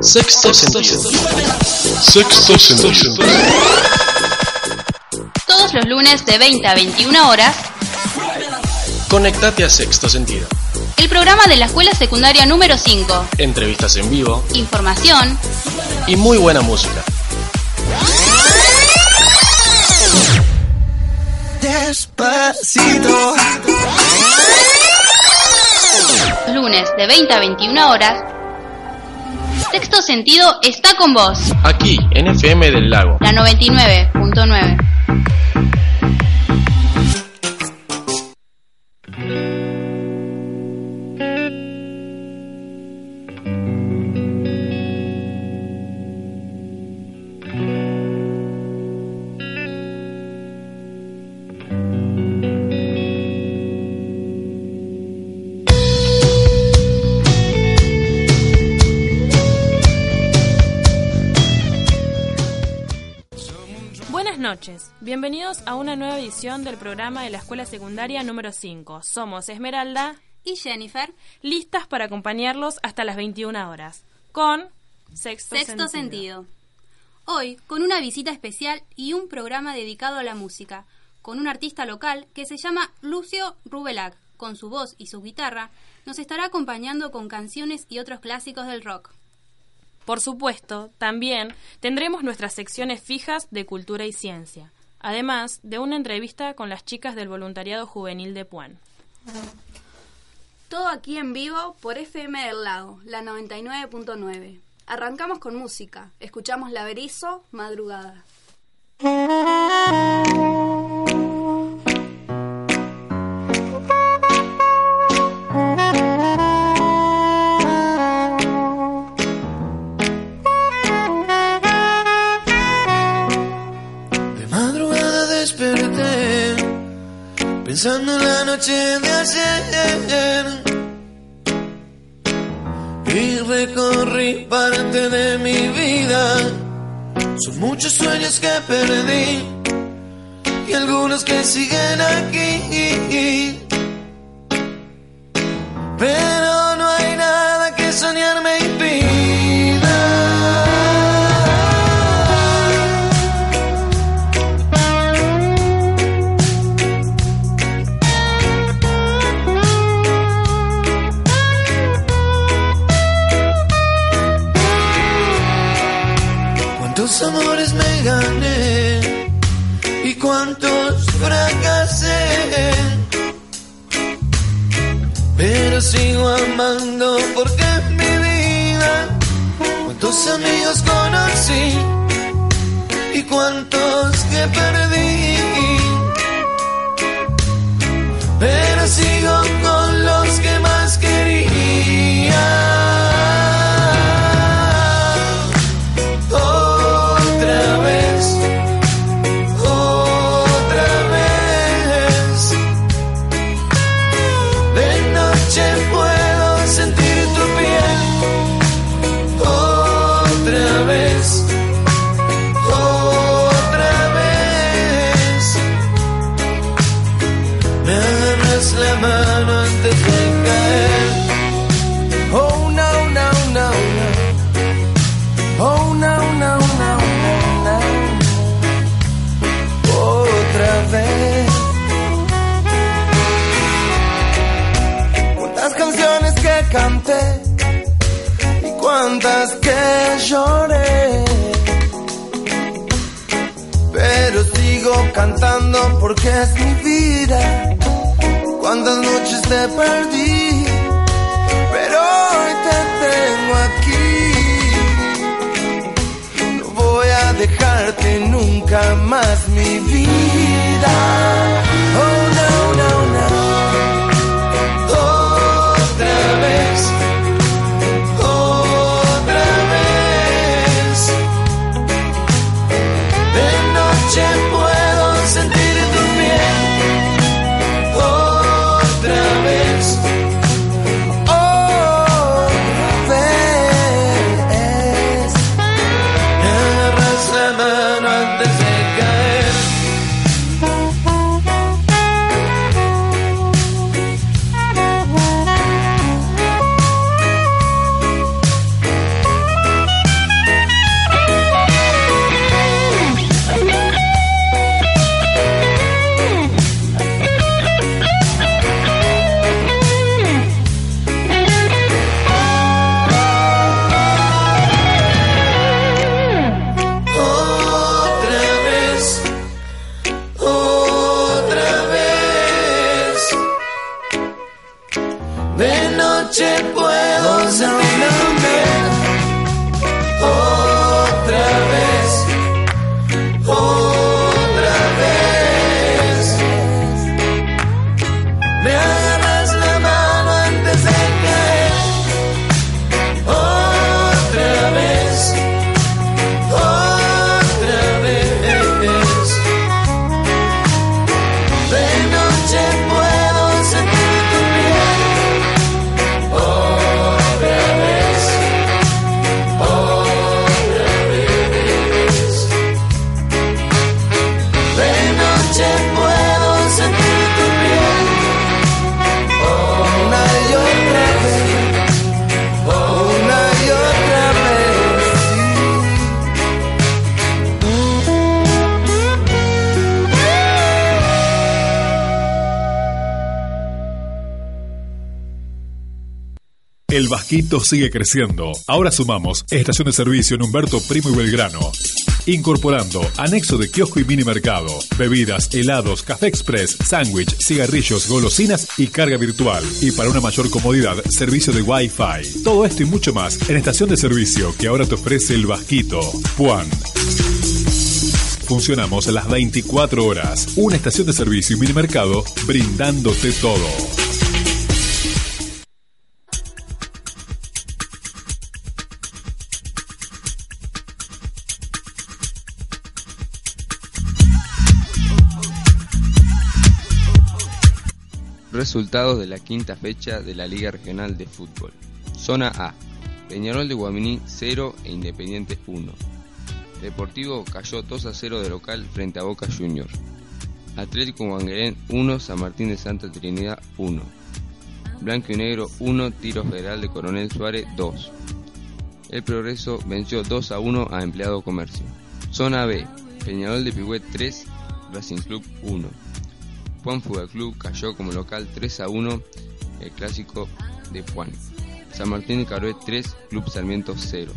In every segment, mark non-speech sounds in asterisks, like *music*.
Sexto sentido. Sexto sentido. Todos los lunes de 20 a 21 horas, Conectate a Sexto Sentido. el programa de la Escuela Secundaria número 5. Entrevistas en vivo Información, y muy buena música. Despacito. Lunes de 20 a 21 horas. Sexto Sentido está con vos, Aquí, en FM del Lago. la 99.9. noches, bienvenidos a una nueva edición del programa de la Escuela Secundaria número 5. Somos Esmeralda, Y Jennifer, listas para acompañarlos hasta las 21 horas, con Sexto, Sexto Sentido. Hoy, con una visita especial y un programa dedicado a la música, con un artista local que se llama Lucio Rubelac. Con su voz y su guitarra, nos estará acompañando con canciones y otros clásicos del rock. Por supuesto, también tendremos nuestras secciones fijas de cultura y ciencia, además de una entrevista con las chicas del voluntariado juvenil de Puan. Todo aquí en vivo por FM del Lago, la 99.9. Arrancamos con música. Escuchamos La Berizo, Madrugada. Pensando en la noche de ayer. Y recorrí parte de mi vida. Son muchos sueños que perdí y algunos que siguen aquí. Pero cuántos fracasé. Pero sigo amando porque es mi vida. Cuántos amigos conocí y cuántos que perdí. Lloré. Pero sigo cantando porque es mi vida. Cuántas noches te perdí, pero hoy te tengo aquí. No voy a dejarte nunca más mi vida. Oh no, no, no. Otra vez, El Vasquito sigue creciendo. Ahora sumamos estación de servicio en Humberto Primo y Belgrano. Incorporando anexo de kiosco y mini mercado, bebidas, helados, café express, sándwich, cigarrillos, golosinas y carga virtual. Y para una mayor comodidad, servicio de Wi-Fi. Todo esto y mucho más en estación de servicio que ahora te ofrece el Vasquito. Juan. Funcionamos a las 24 horas. Una estación de servicio y mini mercado brindándote todo. Resultados de la quinta fecha de la Liga Regional de Fútbol. Zona A. Peñarol de Guaminí 0 e Independiente 1. Deportivo cayó 2 a 0 de local frente a Boca Juniors. Atlético Guanguerén 1, San Martín de Santa Trinidad 1. Blanco y Negro 1, Tiro Federal de Coronel Suárez 2. El Progreso venció 2 a 1 a Empleado Comercio. Zona B. Peñarol de Pigüet 3, Racing Club 1. Juan Fútbol Club cayó como local 3 a 1 el clásico de Juan. San Martín de Carué 3, Club Sarmiento 0.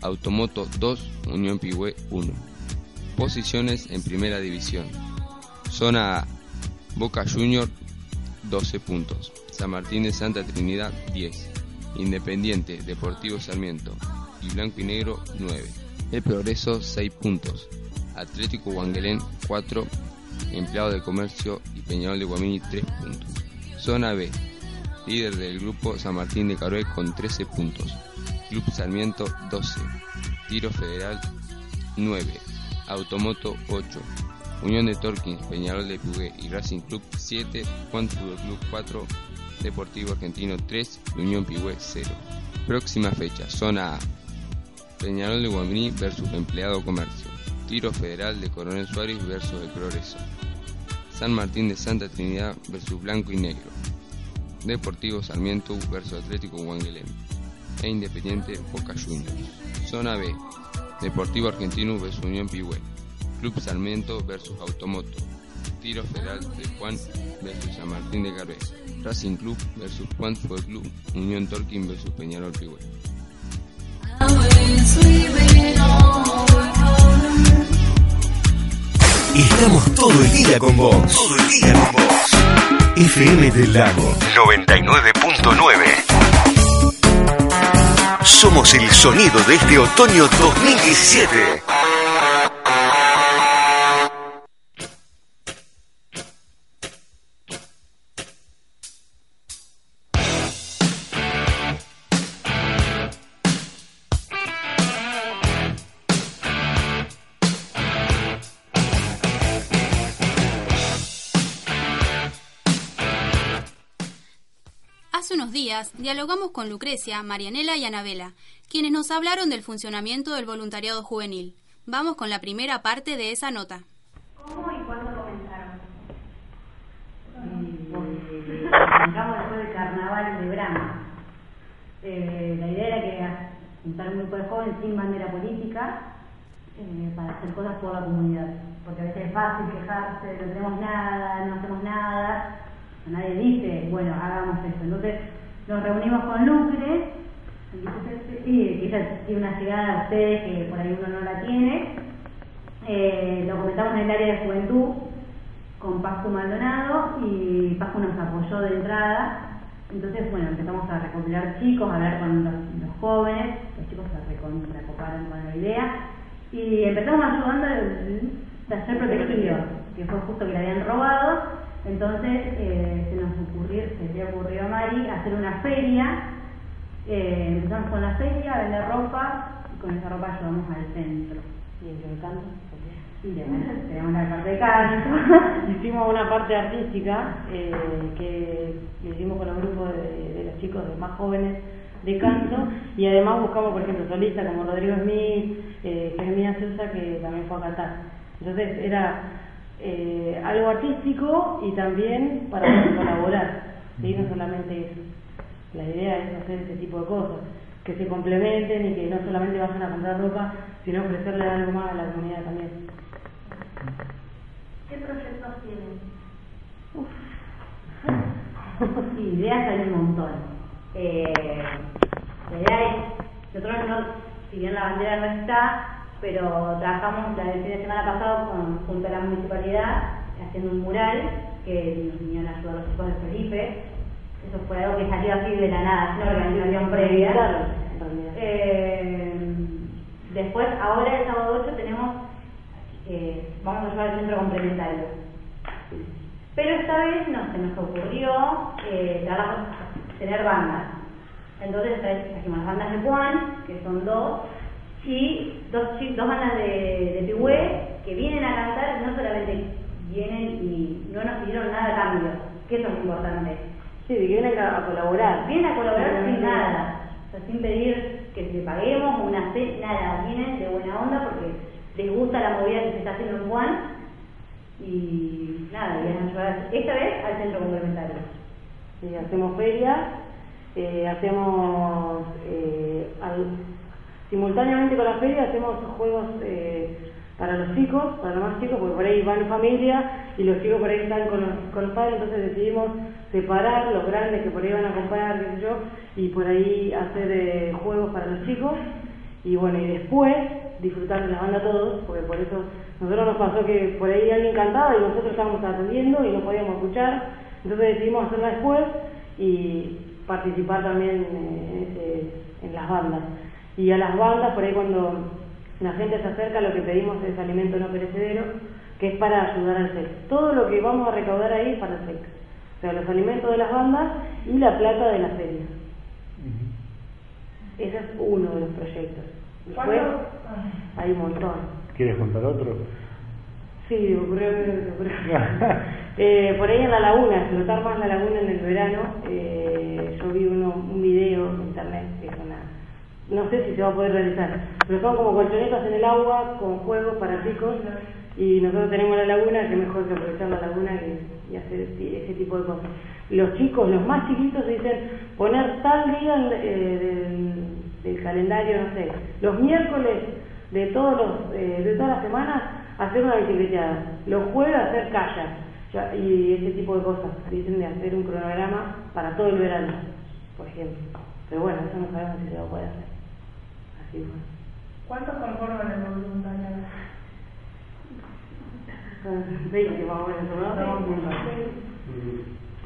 Automoto 2, Unión Pigüé 1. Posiciones en Primera División. Zona A. Boca Junior 12 puntos. San Martín de Santa Trinidad 10. Independiente, Deportivo Sarmiento y Blanco y Negro 9. El Progreso 6 puntos. Atlético Guanguelén 4 empleado de comercio y Peñarol de Guamini 3 puntos. Zona B, líder del grupo San Martín de Carué con 13 puntos. Club Sarmiento 12, Tiro Federal 9, Automoto 8, Unión de Torquins, Peñarol de Pugué y Racing Club 7, Juan Fútbol Club 4, Deportivo Argentino 3 y Unión Pigüé 0. Próxima fecha, zona A. Peñarol de Guamini versus Empleado Comercio. Tiro Federal de Coronel Suárez versus El Progreso. San Martín de Santa Trinidad versus Blanco y Negro. Deportivo Sarmiento versus Atlético Guanguelén. E Independiente Boca Juniors. Zona B. Deportivo Argentino versus Unión Pigüé. Club Sarmiento versus Automoto. Tiro Federal de Juan versus San Martín de Carvé. Racing Club versus Juan Fútbol Club. Unión Torquín versus Peñarol Pigüé. Estamos todo el día con vos. Todo el día con vos. FM del Lago 99.9. Somos el sonido de este otoño 2017. Hace unos días dialogamos con Lucrecia, Marianela y Anabela, quienes nos hablaron del funcionamiento del voluntariado juvenil. Vamos con la primera parte de esa nota. ¿Cómo y cuándo comenzaron? Eh, arrancamos después del carnaval de Brahma. Eh, la idea era que juntar un grupo de jóvenes sin bandera política eh, para hacer cosas por la comunidad. Porque a veces es fácil quejarse, no tenemos nada, no hacemos nada, nadie dice, bueno, hagamos esto. Entonces nos reunimos con Lucre, y ella tiene una llegada a ustedes que por ahí uno no la tiene. Eh, lo comentamos en el área de juventud con Pascu Maldonado y Pascu nos apoyó de entrada. Entonces, bueno, empezamos a recopilar chicos, a hablar con los, los jóvenes, los chicos se recoparon con la idea y empezamos ayudando el taller protegido, que fue justo que le habían robado. Entonces eh, se nos ocurrió, se le ocurrió a Mari hacer una feria. Eh, empezamos con la feria, a vender ropa y con esa ropa llevamos al centro. ¿Y en qué canto? Sí, tenemos la parte de canto. *laughs* Hicimos una parte artística eh, que hicimos con los grupos de, de los chicos de más jóvenes de canto y además buscamos, por ejemplo, solistas como Rodrigo Smith, eh, Germina Sousa, que también fue a cantar. Entonces era eh, algo artístico y también para poder colaborar, ¿sí? no solamente eso. La idea es hacer ese tipo de cosas, que se complementen y que no solamente vayan a comprar ropa, sino ofrecerle algo más a la comunidad también. ¿Qué proyectos tienen? Sí, *laughs* ideas hay un montón. Eh, la idea es, nosotros no, si bien la bandera no está, pero trabajamos la fin de semana pasado con, junto a la municipalidad haciendo un mural que nos vinieron a ayudar los chicos de Felipe. Eso fue algo que salió así de la nada, sin organización previa. Eh, después, ahora el sábado 8 tenemos, eh, vamos a llevar el centro complementario. Pero esta vez no, se nos ocurrió eh, trabajar- tener bandas. Entonces trajimos las bandas de Juan, que son dos, y dos, chi- dos bandas de, de Pigüé que vienen a cantar, no solamente vienen y no nos pidieron nada a cambio, que eso es importante. Sí, vienen a, a colaborar. Vienen a colaborar sin nada, o sea, sin pedir que le paguemos una ce- nada, vienen de buena onda porque les gusta la movida que se está haciendo en Juan y nada, vienen a ayudar esta vez al centro complementario. Sí, hacemos ferias, eh, hacemos eh, al- simultáneamente con la feria hacemos juegos eh, para los chicos, para los más chicos, porque por ahí van familia y los chicos por ahí están con los, con los padres, entonces decidimos separar los grandes que por ahí van a comprar, qué sé yo, y por ahí hacer eh, juegos para los chicos y bueno, y después disfrutar de la banda todos, porque por eso nosotros nos pasó que por ahí alguien cantaba y nosotros estábamos atendiendo y no podíamos escuchar, entonces decidimos hacerla después y participar también eh, en las bandas. Y a las bandas, por ahí cuando la gente se acerca, lo que pedimos es alimento no perecedero, que es para ayudar al sexo. Todo lo que vamos a recaudar ahí es para el sexo. O sea, los alimentos de las bandas y la plata de la feria. Ese es uno de los proyectos. Después hay un montón. ¿Quieres contar otro? Sí, ocurrió, ocurrió. *laughs* Eh, por ahí en la laguna, explotar más la laguna en el verano, eh, yo vi uno, un video en internet, no sé si se va a poder realizar, pero son como colchonetas en el agua con juegos para chicos y nosotros tenemos la laguna, que mejor que aprovechar la laguna y, y hacer ese, ese tipo de cosas. Los chicos, los más chiquitos dicen poner tal día eh, del, del calendario, no sé, los miércoles de todos los, eh, de todas las semanas hacer una bicicleteada, los jueves hacer kayak ya, y ese tipo de cosas. Dicen de hacer un cronograma para todo el verano, por ejemplo. Pero bueno, eso no sabemos si se va a poder hacer. ¿Cuántos conforman el voluntariado? 20 más o menos, ¿no? Estamos viendo.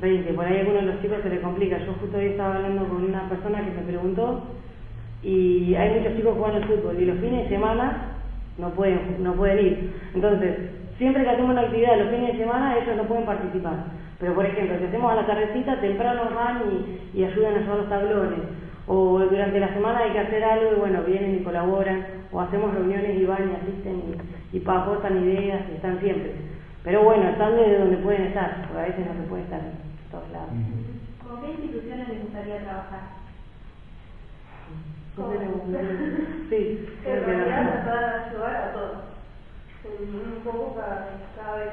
20, por ahí a alguno de los chicos se le complica. Yo justo hoy estaba hablando con una persona que me preguntó y hay muchos chicos jugando al fútbol y los fines de semana no pueden, no pueden ir. Entonces, siempre que hacemos una actividad los fines de semana ellos no pueden participar. Pero por ejemplo, si hacemos a la tardecita, temprano van y, y ayudan a llevar los tablones. O durante la semana hay que hacer algo y bueno, vienen y colaboran. O hacemos reuniones y van y asisten y, y aportan ideas y están siempre. Pero bueno, están desde donde pueden estar, porque a veces no se puede estar en todos lados. ¿Con qué instituciones les gustaría trabajar? *laughs* Sí, En creo que realidad no. nos van a ayudar a todos. Un poco cada, cada vez,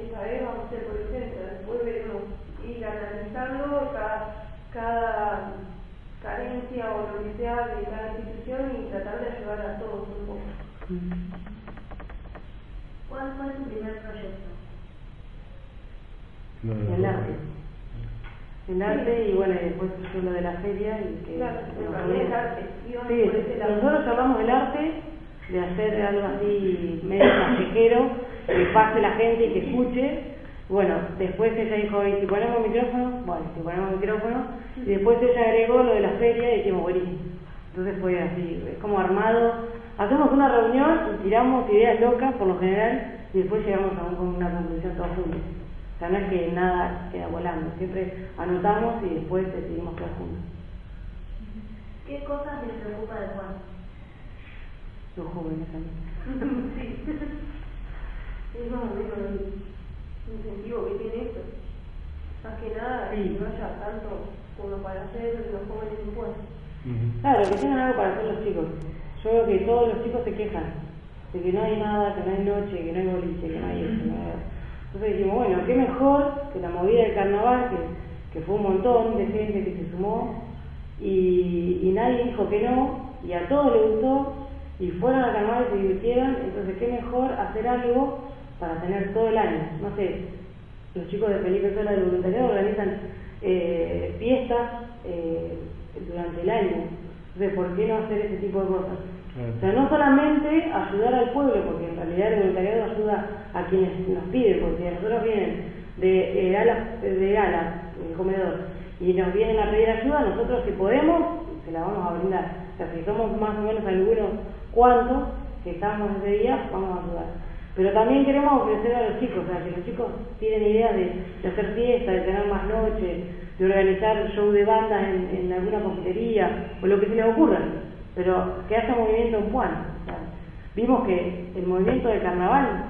esta vez vamos a hacer por el centro, después veremos ir analizando cada, cada carencia o lo que sea de cada institución y tratar de ayudar a todos un poco. ¿Cuál fue su primer proyecto? La El arte. El arte y bueno, y después surgió lo de la feria y que... Claro, el arte, Sí, nosotros hablamos del arte, de hacer algo así medio callejero, que pase la gente y que escuche. Bueno, después ella dijo, ¿y si ponemos micrófono? Bueno, si ponemos micrófono. Y después ella agregó lo de la feria y dijimos, buenísimo. Entonces fue así, es como armado. Hacemos una reunión y tiramos ideas locas por lo general y después llegamos a un- una conclusión todos juntos. O sea, no es que nada queda volando, siempre anotamos y después decidimos quedar juntos. ¿Qué cosas les preocupa de Juan? Los jóvenes también. *laughs* sí. *laughs* incentivo que tiene esto. Más que nada, Sí. que no haya tanto como para hacer los jóvenes impuestos. Claro, que tengan algo para hacer los chicos. Yo veo que todos los chicos se quejan de que no hay nada, que no hay noche, que no hay boliche, que no hay esto, no hay... Entonces dijimos, bueno, qué mejor que la movida del carnaval, que, que fue un montón de gente que se sumó y, y nadie dijo que no, y a todos les gustó, y fueron al carnaval y se divirtieron, entonces qué mejor hacer algo para tener todo el año. No sé, los chicos de Felipe Sola del voluntariado organizan eh, fiestas, eh, durante el año. Entonces, ¿por qué no hacer ese tipo de cosas? O sea, no solamente ayudar al pueblo, porque en realidad el voluntariado ayuda a quienes nos piden, porque nosotros vienen de eh, alas, de alas, el comedor, y nos vienen a pedir ayuda, nosotros si podemos, se la vamos a brindar. O sea, si somos más o menos algunos cuantos que estamos ese día, vamos a ayudar. Pero también queremos ofrecer a los chicos, o sea, que los chicos tienen ideas de, de hacer fiesta, de tener más noches, de organizar show de bandas en, en alguna confitería, o lo que se les ocurra, pero que haya movimiento en Juan. O sea, vimos que el movimiento de carnaval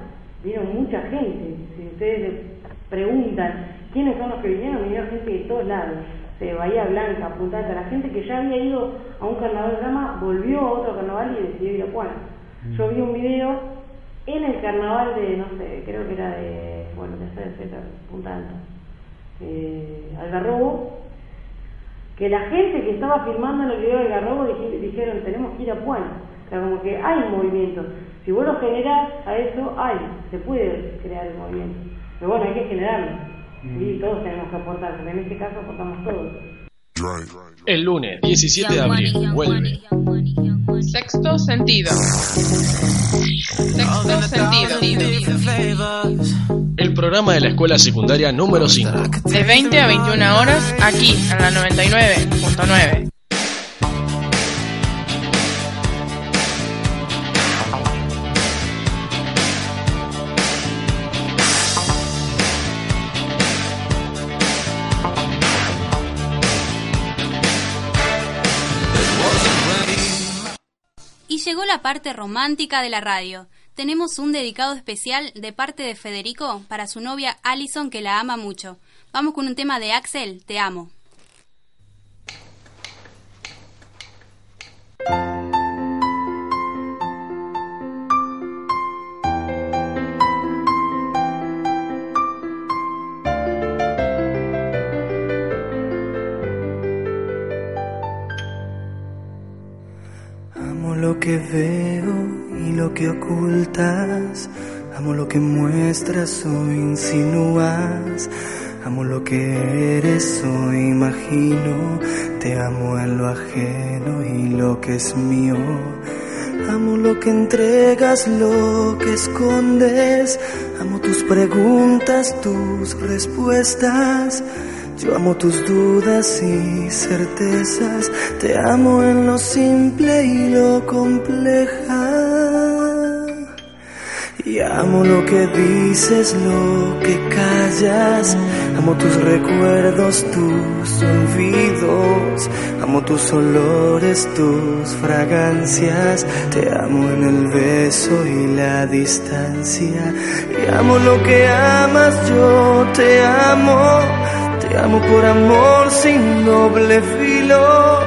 vino mucha gente. Si ustedes preguntan quiénes son los que vinieron, vinieron gente de todos lados. De Bahía Blanca, Punta Alta, la gente que ya había ido a un carnaval de drama volvió a otro carnaval y decidió ir a Juan. Yo vi un video en el carnaval de, no sé, creo que era de, bueno, de de Punta Alta, eh, Algarrobo, que la gente que estaba filmando en el video de Algarrobo dij- dijeron, tenemos que ir a Puan. O sea, como que hay movimiento. Si vos lo generás a eso, hay, se puede crear el movimiento. Pero bueno, hay que generarlo. Y todos tenemos que aportar, porque en este caso aportamos todos. El lunes 17 de abril vuelve Sexto sentido. Sexto sentido. el programa de la escuela secundaria número 5. De 20 a 21 horas aquí en la 99.9. llegó la parte romántica de la radio. Tenemos un dedicado especial de parte de Federico para su novia Alison que la ama mucho. Vamos con un tema de Axel, Te amo. Lo que veo y lo que ocultas. Amo lo que muestras o insinúas. Amo lo que eres o imagino. Te amo en lo ajeno y lo que es mío. Amo lo que entregas, lo que escondes. Amo tus preguntas, tus respuestas. Yo amo tus dudas y certezas. Te amo en lo simple y lo compleja. Y amo lo que dices, lo que callas. Amo tus recuerdos, tus olvidos. Amo tus olores, tus fragancias. Te amo en el beso y la distancia. Y amo lo que amas, yo te amo. Te amo por amor sin doble filo.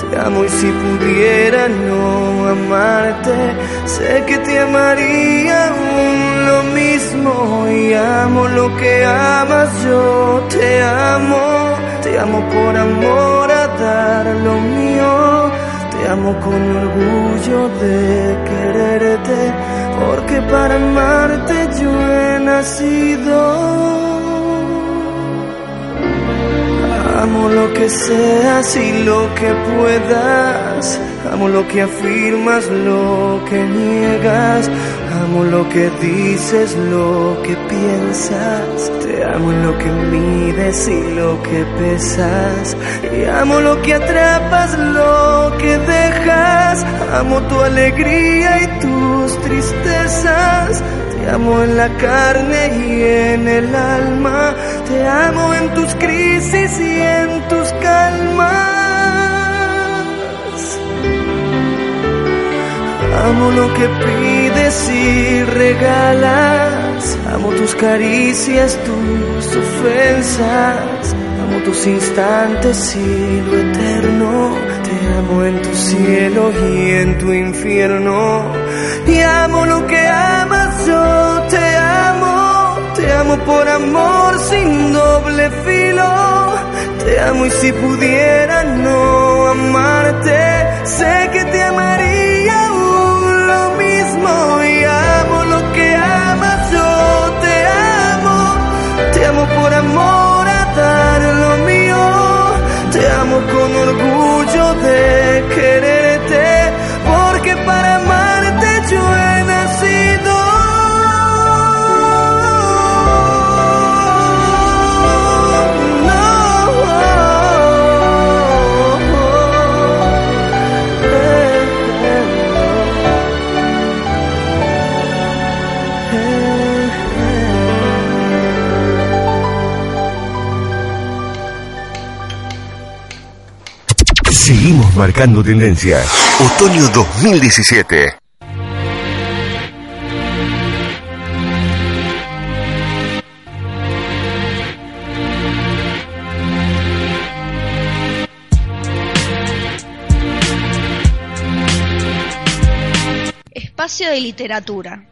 Te amo y si pudiera no amarte, sé que te amaría aún lo mismo. Y amo lo que amas, yo te amo. Te amo por amor a dar lo mío. Te amo con orgullo de quererte, porque para amarte yo he nacido. Amo lo que seas y lo que puedas. Amo lo que afirmas, lo que niegas. Amo lo que dices, lo que piensas. Te amo en lo que mides y lo que pesas. Y amo lo que atrapas, lo que dejas. Amo tu alegría y tus tristezas. Te amo en la carne y en el alma. Te amo en tus crisis y en tus calmas. Amo lo que pides y regalas. Amo tus caricias, tus ofensas. Amo tus instantes y lo eterno. Te amo en tu cielo y en tu infierno. Y amo lo que amas, yo te amo. Te amo por amor sin doble filo. Te amo y si pudiera no amarte, sé que te amaría aún lo mismo. Y amo lo que amas, yo te amo. Te amo por amor a dar lo mío. Te amo con orgullo Seguimos marcando tendencias. Otoño 2017. Espacio de literatura.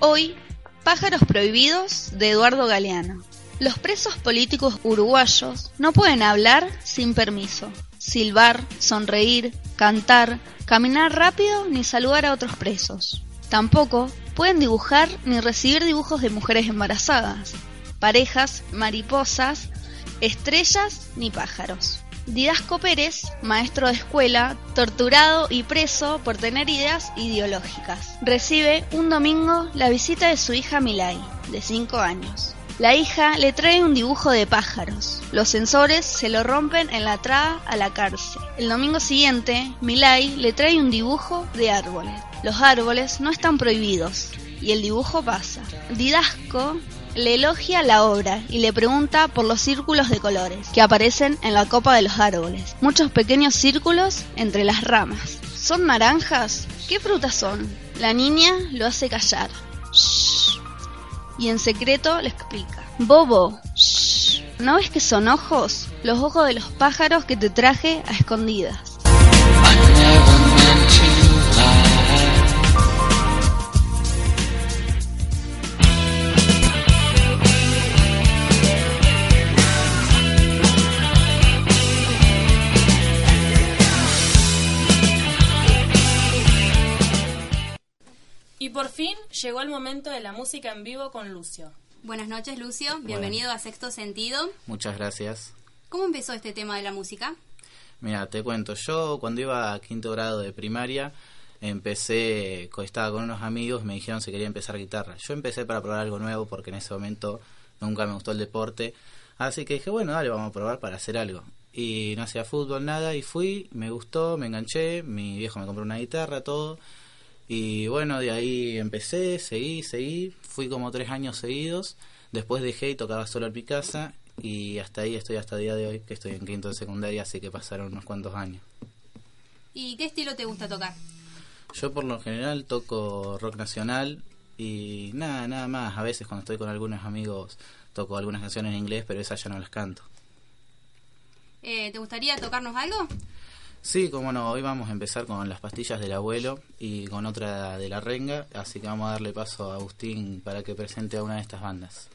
Hoy, Pájaros Prohibidos de Eduardo Galeano. Los presos políticos uruguayos no pueden hablar sin permiso, silbar, sonreír, cantar, caminar rápido ni saludar a otros presos. Tampoco pueden dibujar ni recibir dibujos de mujeres embarazadas, parejas, mariposas, estrellas ni pájaros. Didasco Pérez, maestro de escuela, torturado y preso por tener ideas ideológicas, recibe un domingo la visita de su hija Milay, de 5 años. La hija le trae un dibujo de pájaros. Los sensores se lo rompen en la entrada a la cárcel. El domingo siguiente, Milay le trae un dibujo de árboles. Los árboles no están prohibidos y el dibujo pasa. Didasco le elogia la obra y le pregunta por los círculos de colores que aparecen en la copa de los árboles. Muchos pequeños círculos entre las ramas. ¿Son naranjas? ¿Qué frutas son? La niña lo hace callar. Shh y en secreto le explica. Bobo, shh, ¿no ves que son ojos? Los ojos de los pájaros que te traje a escondidas. Llegó el momento de la música en vivo con Lucio. Buenas noches, Lucio. Bienvenido a Sexto Sentido. Muchas gracias. ¿Cómo empezó este tema de la música? Mira, te cuento. Yo cuando iba a quinto grado de primaria empecé, estaba con unos amigos, me dijeron si quería empezar guitarra. Yo empecé para probar algo nuevo porque en ese momento nunca me gustó el deporte. Así que dije, bueno, dale, vamos a probar para hacer algo. Y no hacía fútbol, nada, y fui, me gustó, me enganché, mi viejo me compró una guitarra, todo. Y bueno, de ahí empecé, seguí, seguí, fui como tres años seguidos, después dejé y tocaba solo en mi casa y hasta ahí estoy hasta el día de hoy, que estoy en quinto de secundaria, así que pasaron unos cuantos años. ¿Y qué estilo te gusta tocar? Yo por lo general toco rock nacional y nada, nada más. A veces cuando estoy con algunos amigos toco algunas canciones en inglés, pero esas ya no las canto. Eh, ¿Te gustaría tocarnos algo? Sí, como no, hoy vamos a empezar con las pastillas del abuelo y con otra de la renga, así que vamos a darle paso a Agustín para que presente a una de estas bandas.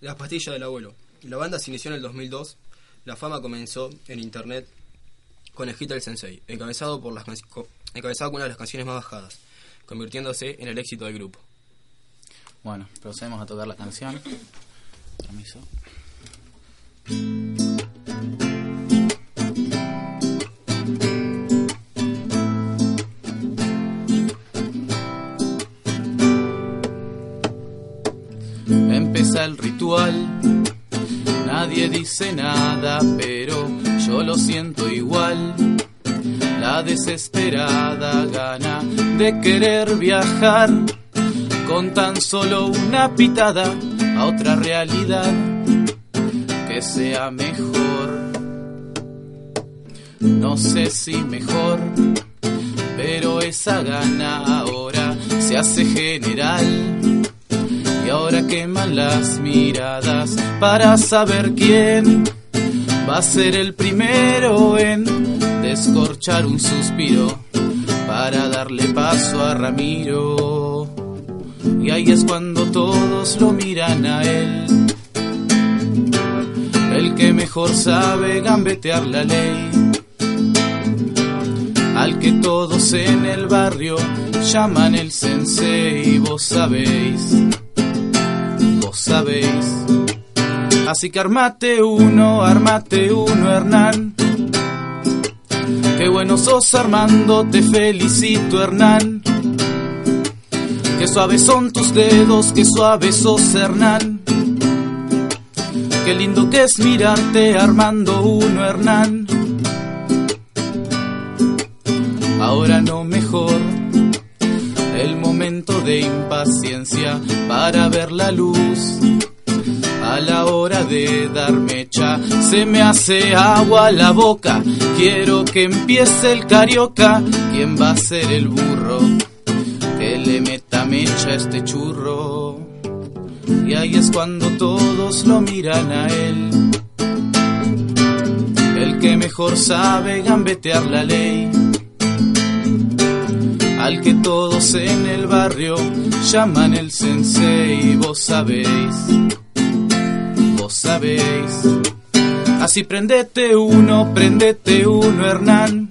Las pastillas del abuelo. La banda se inició en el 2002. La fama comenzó en internet con el hit El Sensei, encabezado, por las encabezado con una de las canciones más bajadas, convirtiéndose en el éxito del grupo. Bueno, procedemos a tocar la canción. Permiso. Ritual, nadie dice nada, pero yo lo siento igual. La desesperada gana de querer viajar con tan solo una pitada a otra realidad que sea mejor. No sé si mejor, pero esa gana ahora se hace general. Y ahora queman las miradas para saber quién va a ser el primero en descorchar un suspiro para darle paso a Ramiro. Y ahí es cuando todos lo miran a él. El que mejor sabe gambetear la ley. Al que todos en el barrio llaman el sensei, vos sabéis. Sabéis. Así que armate uno, armate uno, Hernán. Qué bueno sos Armando, te felicito, Hernán. Qué suaves son tus dedos, qué suaves sos, Hernán. Qué lindo que es mirarte, Armando uno, Hernán. Ahora no mejor el momento de impaciencia para ver la luz. A la hora de dar mecha se me hace agua la boca Quiero que empiece el carioca, ¿quién va a ser el burro? Que le meta mecha a este churro. Y ahí es cuando todos lo miran a él. El que mejor sabe gambetear la ley. Al que todos en el barrio llaman el sensei, vos sabéis, vos sabéis. Así prendete uno, prendete uno, Hernán.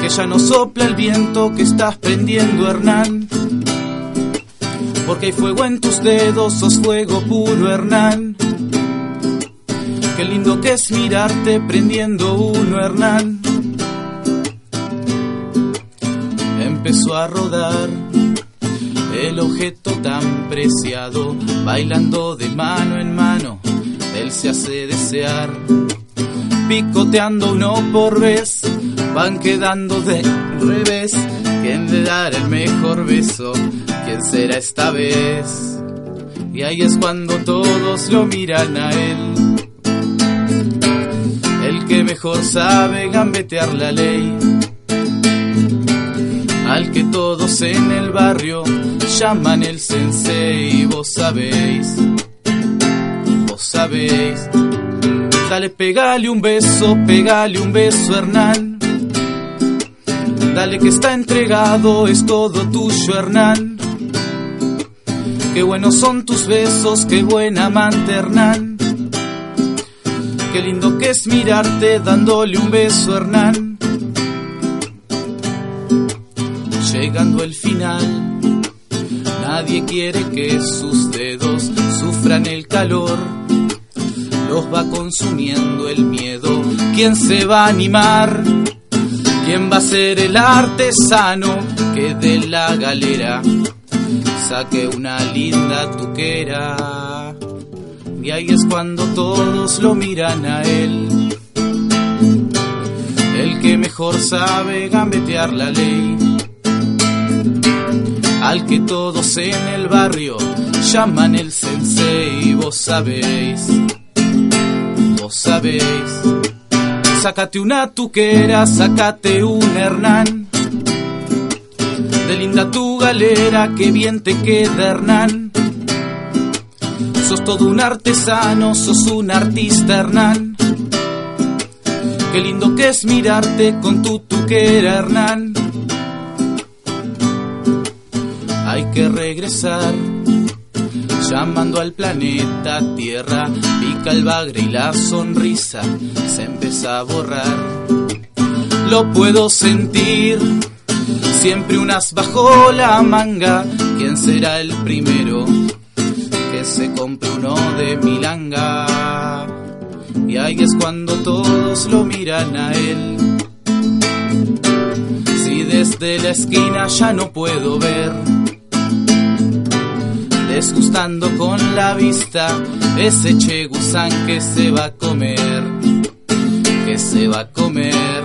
Que ya no sopla el viento que estás prendiendo, Hernán. Porque hay fuego en tus dedos, sos fuego puro, Hernán. Qué lindo que es mirarte prendiendo uno, Hernán. Empezó a rodar el objeto tan preciado, bailando de mano en mano él se hace desear. Picoteando uno por vez, van quedando de revés. ¿Quién le dará el mejor beso? ¿Quién será esta vez? Y ahí es cuando todos lo miran a él. El que mejor sabe gambetear la ley. Al que todos en el barrio llaman el sensei, vos sabéis sabéis. Dale, pegale un beso, pegale un beso, Hernán. Dale que está entregado, es todo tuyo, Hernán. Qué buenos son tus besos, qué buen amante, Hernán. Qué lindo que es mirarte dándole un beso, Hernán. Llegando el final, nadie quiere que sus dedos sufran el calor los va consumiendo el miedo. ¿Quién se va a animar? ¿Quién va a ser el artesano que de la galera saque una linda tuquera? Y ahí es cuando todos lo miran a él. El que mejor sabe gambetear la ley. Al que todos en el barrio llaman el sensei, vos sabéis vos sabéis. Sácate una tuquera, sácate un Hernán. De linda tu galera, que bien te queda Hernán. Sos todo un artesano, sos un artista Hernán. Qué lindo que es mirarte con tu tuquera Hernán. Hay que regresar llamando al planeta Tierra, pica el bagre y la sonrisa se empieza a borrar. Lo puedo sentir, siempre unas bajo la manga. ¿Quién será el primero que se compre uno de milanga? Y ahí es cuando todos lo miran a él. Si desde la esquina ya no puedo ver desgustando con la vista ese chegusán que se va a comer, que se va a comer.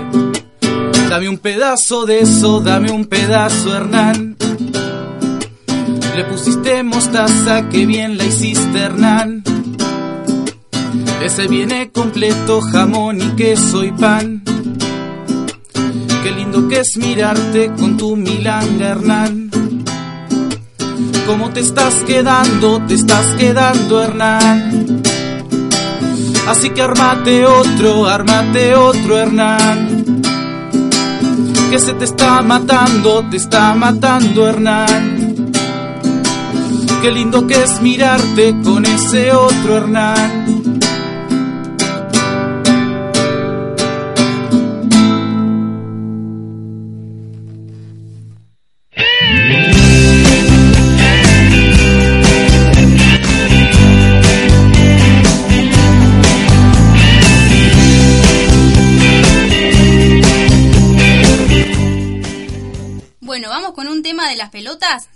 Dame un pedazo de eso, dame un pedazo, Hernán. Le pusiste mostaza, que bien la hiciste, Hernán. Ese viene completo, jamón y queso y pan. Qué lindo que es mirarte con tu milanga, Hernán. ¿Cómo te estás quedando? Te estás quedando, Hernán. Así que armate otro, armate otro, Hernán. Que se te está matando, te está matando, Hernán. Qué lindo que es mirarte con ese otro, Hernán. De las pelotas?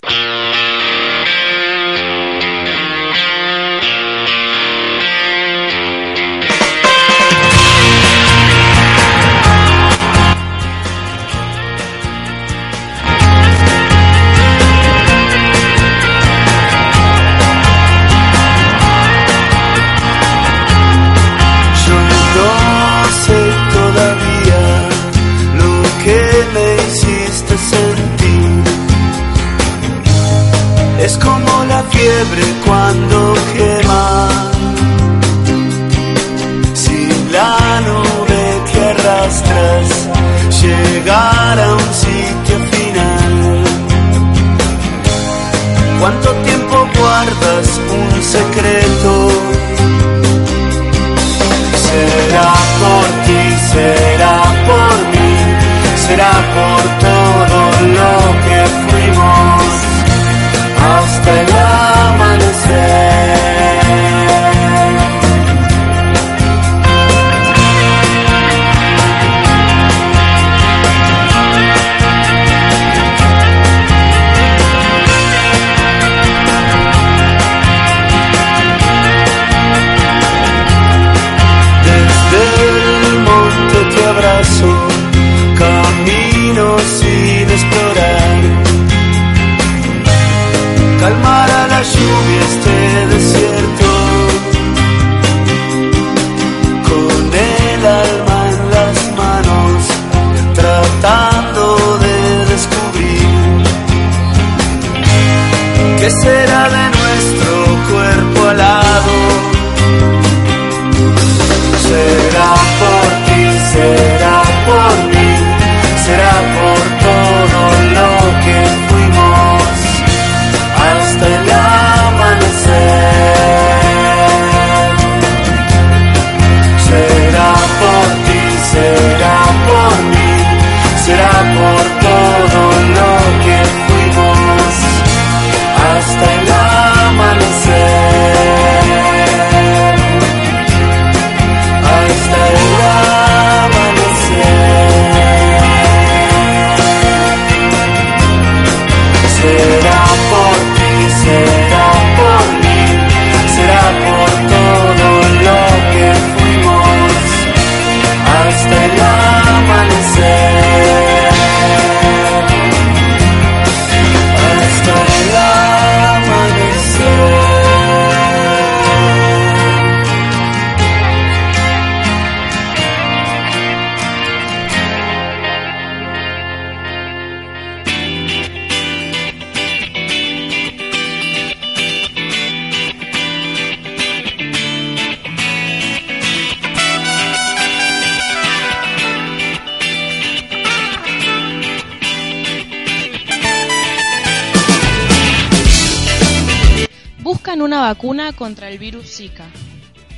Contra el virus Zika.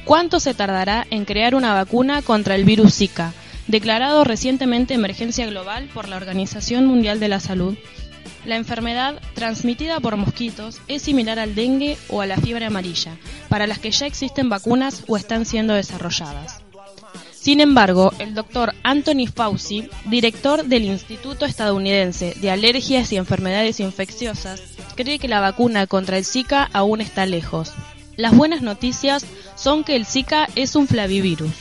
¿Cuánto se tardará en crear una vacuna contra el virus Zika, declarado recientemente emergencia global por la Organización Mundial de la Salud? La enfermedad, transmitida por mosquitos, es similar al dengue o a la fiebre amarilla, para las que ya existen vacunas o están siendo desarrolladas. Sin embargo, el doctor Anthony Fauci, director del Instituto Estadounidense de Alergias y Enfermedades Infecciosas, cree que la vacuna contra el Zika aún está lejos. Las buenas noticias son que el Zika es un flavivirus,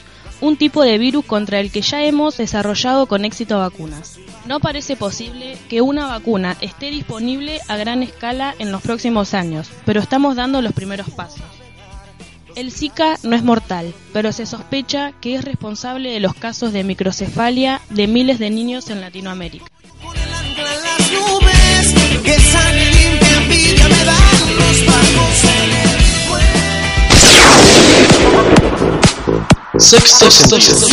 un tipo de virus contra el que ya hemos desarrollado con éxito vacunas. No parece posible que una vacuna esté disponible a gran escala en los próximos años, pero estamos dando los primeros pasos. El Zika no es mortal, pero se sospecha que es responsable de los casos de microcefalia de miles de niños en Latinoamérica. Que Sexto sentido.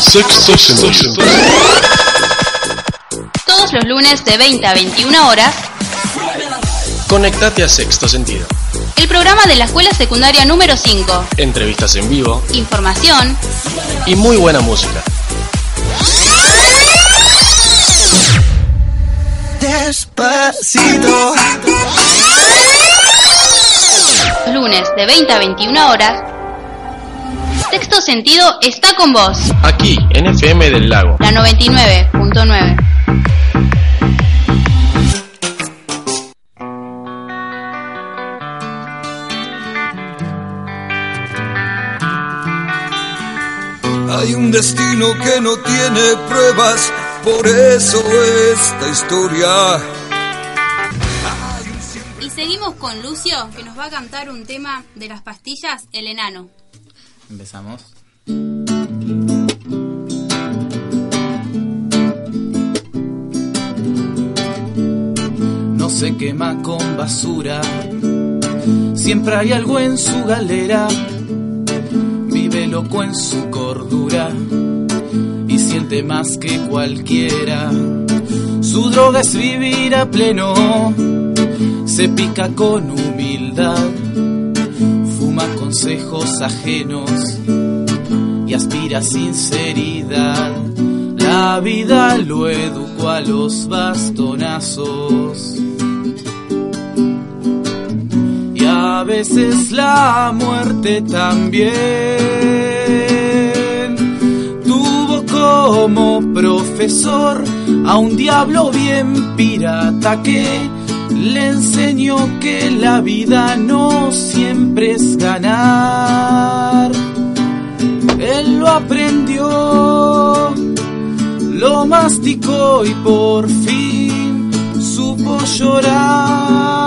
Sexto sentido. Todos los lunes de 20 a 21 horas, Conectate a Sexto Sentido. el programa de la Escuela Secundaria número 5. Entrevistas en vivo Información, y muy buena música. Despacito. lunes de 20 a 21 horas. Sexto Sentido está con vos. Aquí, en FM del Lago. La 99.9. Hay un destino que no tiene pruebas, por eso esta historia. Y seguimos con Lucio, que nos va a cantar un tema de las pastillas, El Enano. Empezamos. No se quema con basura, siempre hay algo en su galera. Vive loco en su cordura y siente más que cualquiera. Su droga es vivir a pleno, se pica con humildad, consejos ajenos y aspira sinceridad. La vida lo educó a los bastonazos. Y a veces la muerte también tuvo como profesor a un diablo bien pirata que le enseñó que la vida no siempre es ganar. Él lo aprendió, lo masticó y por fin supo llorar.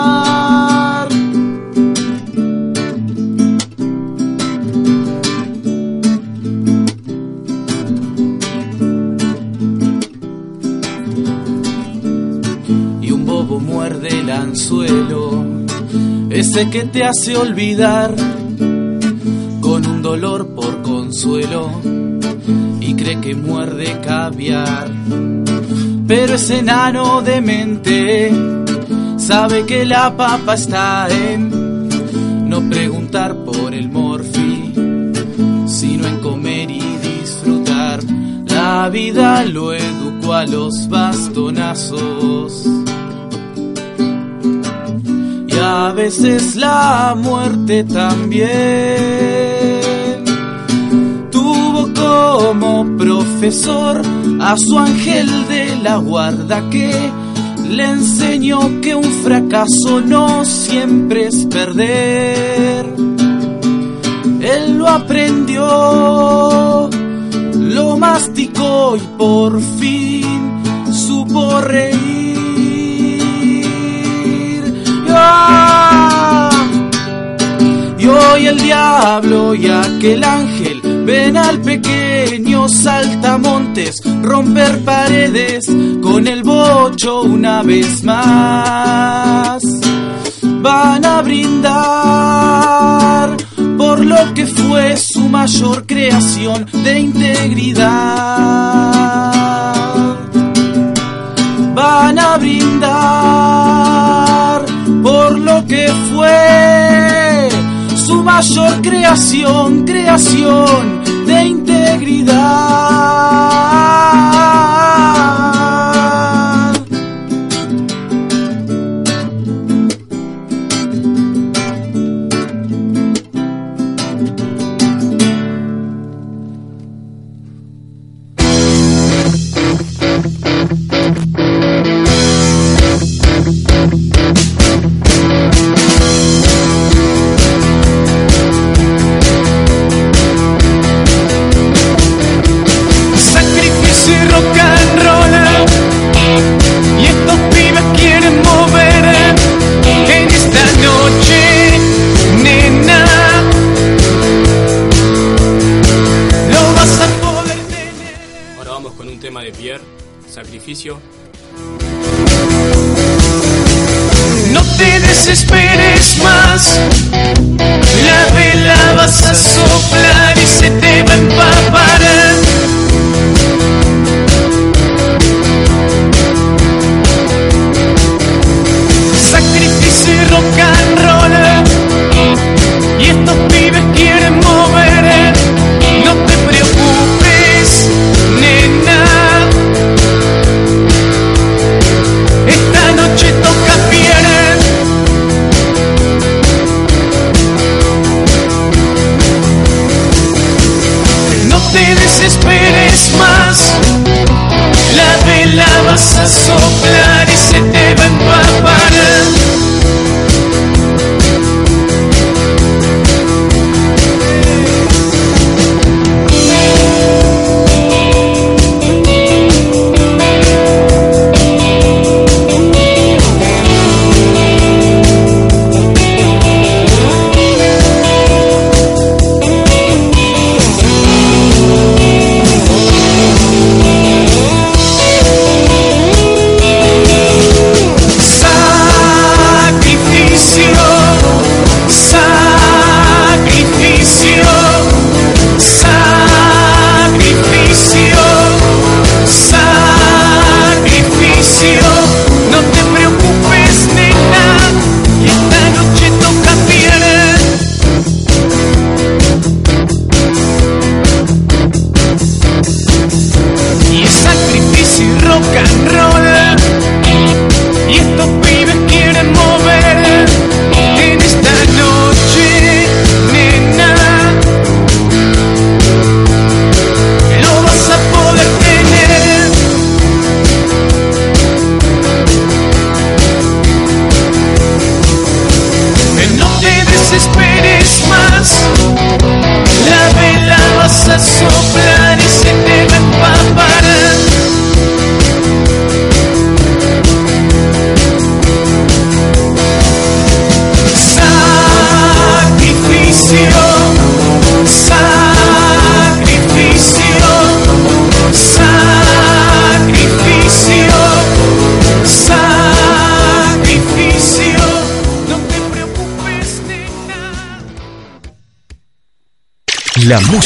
Anzuelo, ese que te hace olvidar con un dolor por consuelo y cree que muerde caviar. Pero ese enano de mente sabe que la papa está en no preguntar por el morfi, sino en comer y disfrutar. La vida lo educó a los bastonazos. A veces la muerte también tuvo como profesor a su ángel de la guarda que le enseñó que un fracaso no siempre es perder. Él lo aprendió, lo masticó y por fin supo reír. Y hoy el diablo y aquel ángel ven al pequeño saltamontes romper paredes con el bocho una vez más. Van a brindar por lo que fue su mayor creación de integridad. Van a brindar por lo que fue su mayor creación, creación de integridad.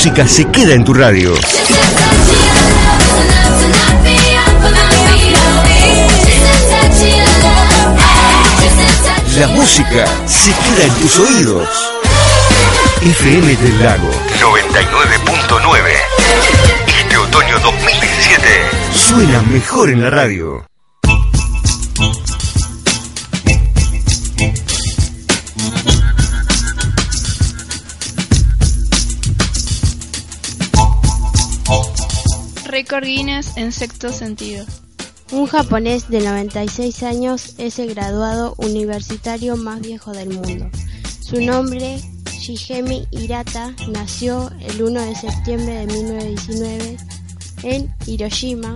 Música se queda en tu radio. La música se queda en tus oídos. FM del Lago 99.9. Este otoño 2017 suena mejor en la radio. Récord Guinness en sexto sentido. Un japonés de 96 años es el graduado universitario más viejo del mundo. Su nombre, Shigemi Hirata, nació el 1 de septiembre de 1919 en Hiroshima.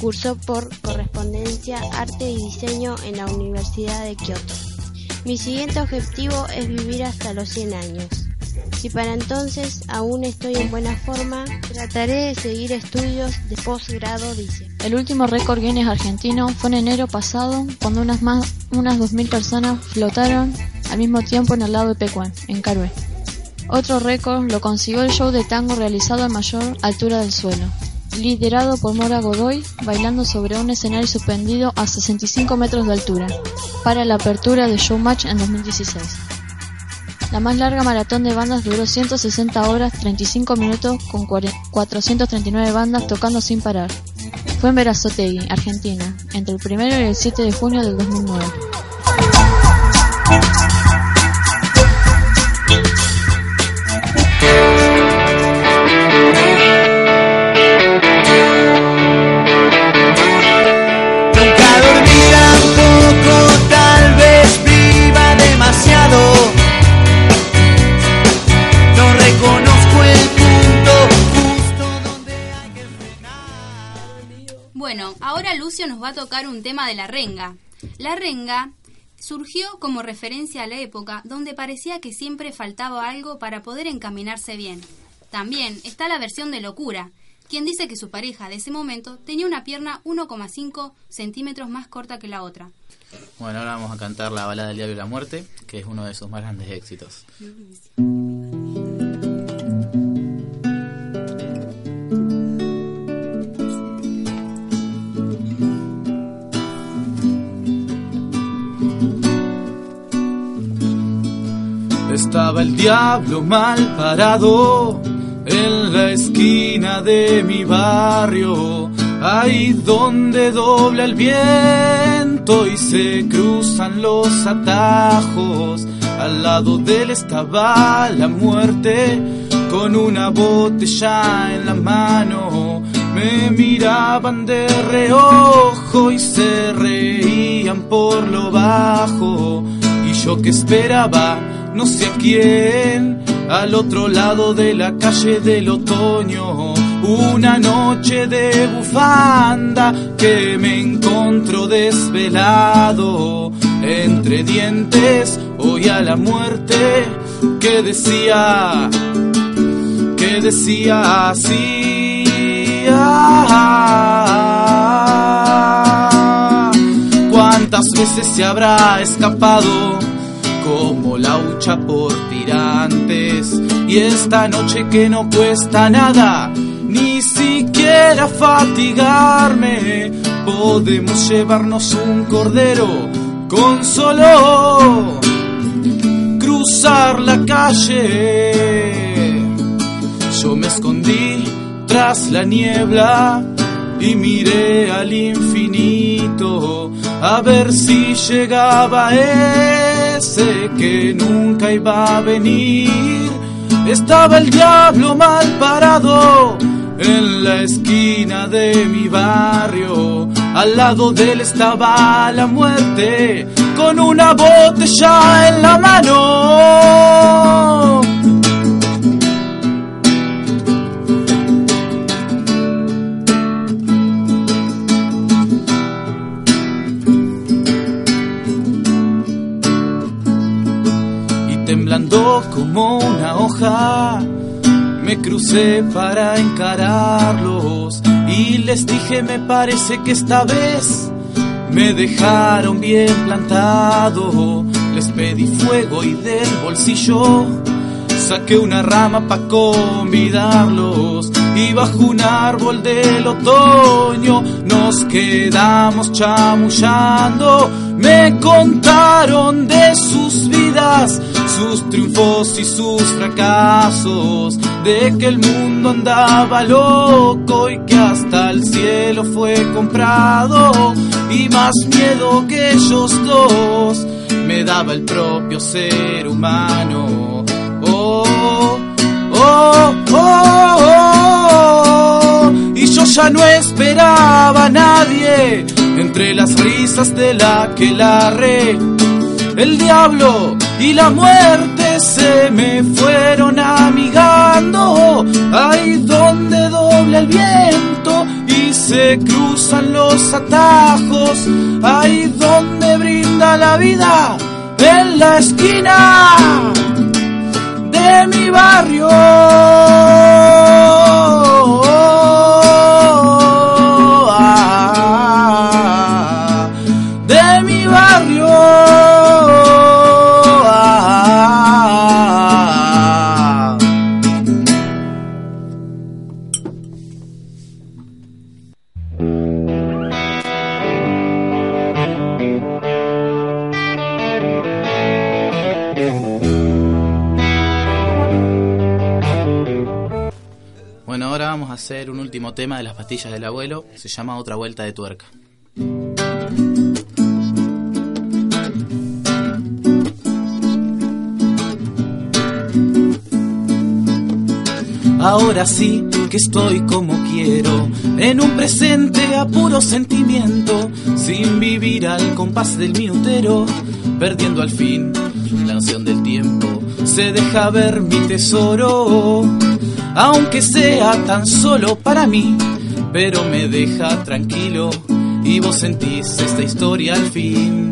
Cursó por correspondencia arte y diseño en la Universidad de Kioto. Mi siguiente objetivo es vivir hasta los 100 años. Si para entonces aún estoy en buena forma, trataré de seguir estudios de posgrado, dice. El último récord Guinness argentino fue en enero pasado, cuando unas más unas 2.000 personas flotaron al mismo tiempo en el lago de Pecuán, en Carué. Otro récord lo consiguió el show de tango realizado a mayor altura del suelo, liderado por Mora Godoy, bailando sobre un escenario suspendido a 65 metros de altura, para la apertura de Showmatch en 2016. La más larga maratón de bandas duró 160 horas 35 minutos con 439 bandas tocando sin parar. Fue en Verazotegui, Argentina, entre el 1 y el 7 de junio del 2009. Va a tocar un tema de la renga. La renga surgió como referencia a la época donde parecía que siempre faltaba algo para poder encaminarse bien. También está la versión de locura, quien dice que su pareja de ese momento tenía una pierna 1,5 centímetros más corta que la otra. Bueno, ahora vamos a cantar la balada del diablo y la muerte, que es uno de sus más grandes éxitos. Estaba el diablo mal parado en la esquina de mi barrio, ahí donde dobla el viento y se cruzan los atajos. Al lado de él estaba la muerte con una botella en la mano. Me miraban de reojo y se reían por lo bajo. Y yo que esperaba, no sé a quién, al otro lado de la calle del otoño. Una noche de bufanda que me encontró desvelado. Entre dientes oía la muerte que decía, que decía así. "Ah, ¿Cuántas veces se habrá escapado? Por tirantes. Y esta noche que no cuesta nada, ni siquiera fatigarme, podemos llevarnos un cordero con solo cruzar la calle. Yo me escondí tras la niebla y miré al infinito a ver si llegaba ese que nunca iba a venir. Estaba el diablo mal parado en la esquina de mi barrio. Al lado de él estaba la muerte con una botella en la mano. Como una hoja, me crucé para encararlos y les dije me parece que esta vez me dejaron bien plantado. Les pedí fuego y del bolsillo saqué una rama para convidarlos y bajo un árbol del otoño nos quedamos chamullando. Me contaron de sus vidas, sus triunfos y sus fracasos, de que el mundo andaba loco y que hasta el cielo fue comprado. Y más miedo que ellos dos me daba el propio ser humano. Oh, oh, oh, oh, y yo ya no esperaba a nadie entre las risas de la que larre. El diablo y la muerte se me fueron amigando. Ahí donde dobla el viento y se cruzan los atajos. Ahí donde brinda la vida en la esquina de mi barrio. Tema de las pastillas del abuelo. Se llama Otra vuelta de tuerca. Ahora sí que estoy como quiero, en un presente a puro sentimiento, sin vivir al compás del minutero, perdiendo al fin la noción del tiempo. Se deja ver mi tesoro, aunque sea tan solo para mí, pero me deja tranquilo y vos sentís esta historia al fin.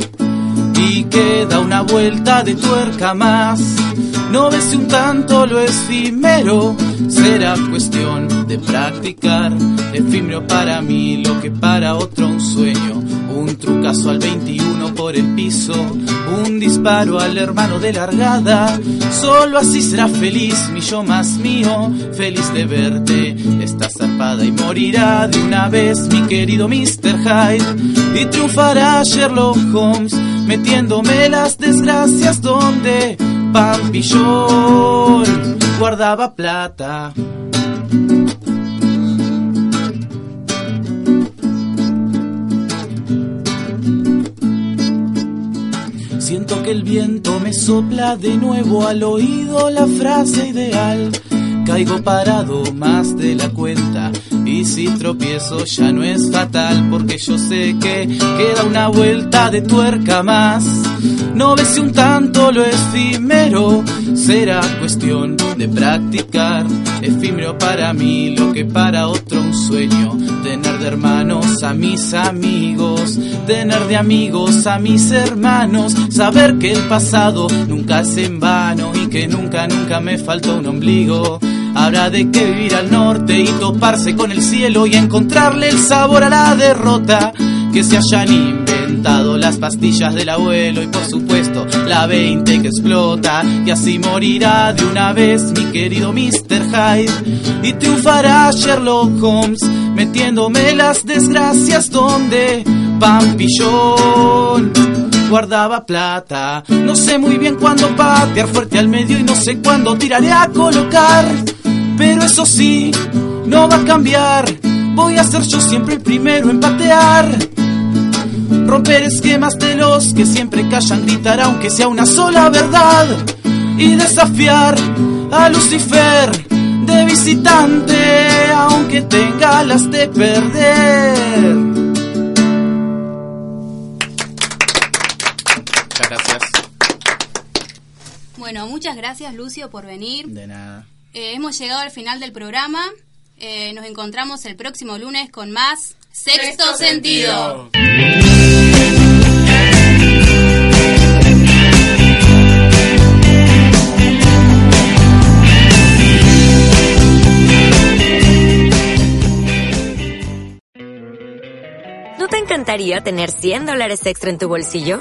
Y queda una vuelta de tuerca más. No ves un tanto lo efímero será cuestión de practicar. Efímero para mí lo que para otro un sueño. Un trucazo al 21 por el piso, un disparo al hermano de largada. Solo así será feliz mi yo más mío, feliz de verte. Está zarpada y morirá de una vez mi querido Mr. Hyde. Y triunfará Sherlock Holmes metiéndome las desgracias donde Pampillón guardaba plata. Siento que el viento me sopla de nuevo al oído la frase ideal. Caigo parado más de la cuenta y si tropiezo ya no es fatal porque yo sé que queda una vuelta de tuerca más. No ves un tanto lo efímero será cuestión de practicar. Efímero para mí lo que para otro un sueño. Tener de hermanos a mis amigos, tener de amigos a mis hermanos. Saber que el pasado nunca es en vano que nunca, nunca me faltó un ombligo. Habrá de que vivir al norte y toparse con el cielo y encontrarle el sabor a la derrota. Que se hayan inventado las pastillas del abuelo y por supuesto la 20 que explota. Y así morirá de una vez mi querido Mr. Hyde. Y triunfará Sherlock Holmes metiéndome las desgracias donde Pampillón guardaba plata. No sé muy bien cuándo patear fuerte al medio y no sé cuándo tiraré a colocar. Pero eso sí, no va a cambiar. Voy a ser yo siempre el primero en patear. romper esquemas de los que siempre callan, gritar aunque sea una sola verdad y desafiar a Lucifer de visitante aunque tenga las de perder. Bueno, muchas gracias Lucio por venir. De nada. Eh, hemos llegado al final del programa. Eh, nos encontramos el próximo lunes con más Sexto, Sentido. ¿No te encantaría tener 100 dólares extra en tu bolsillo?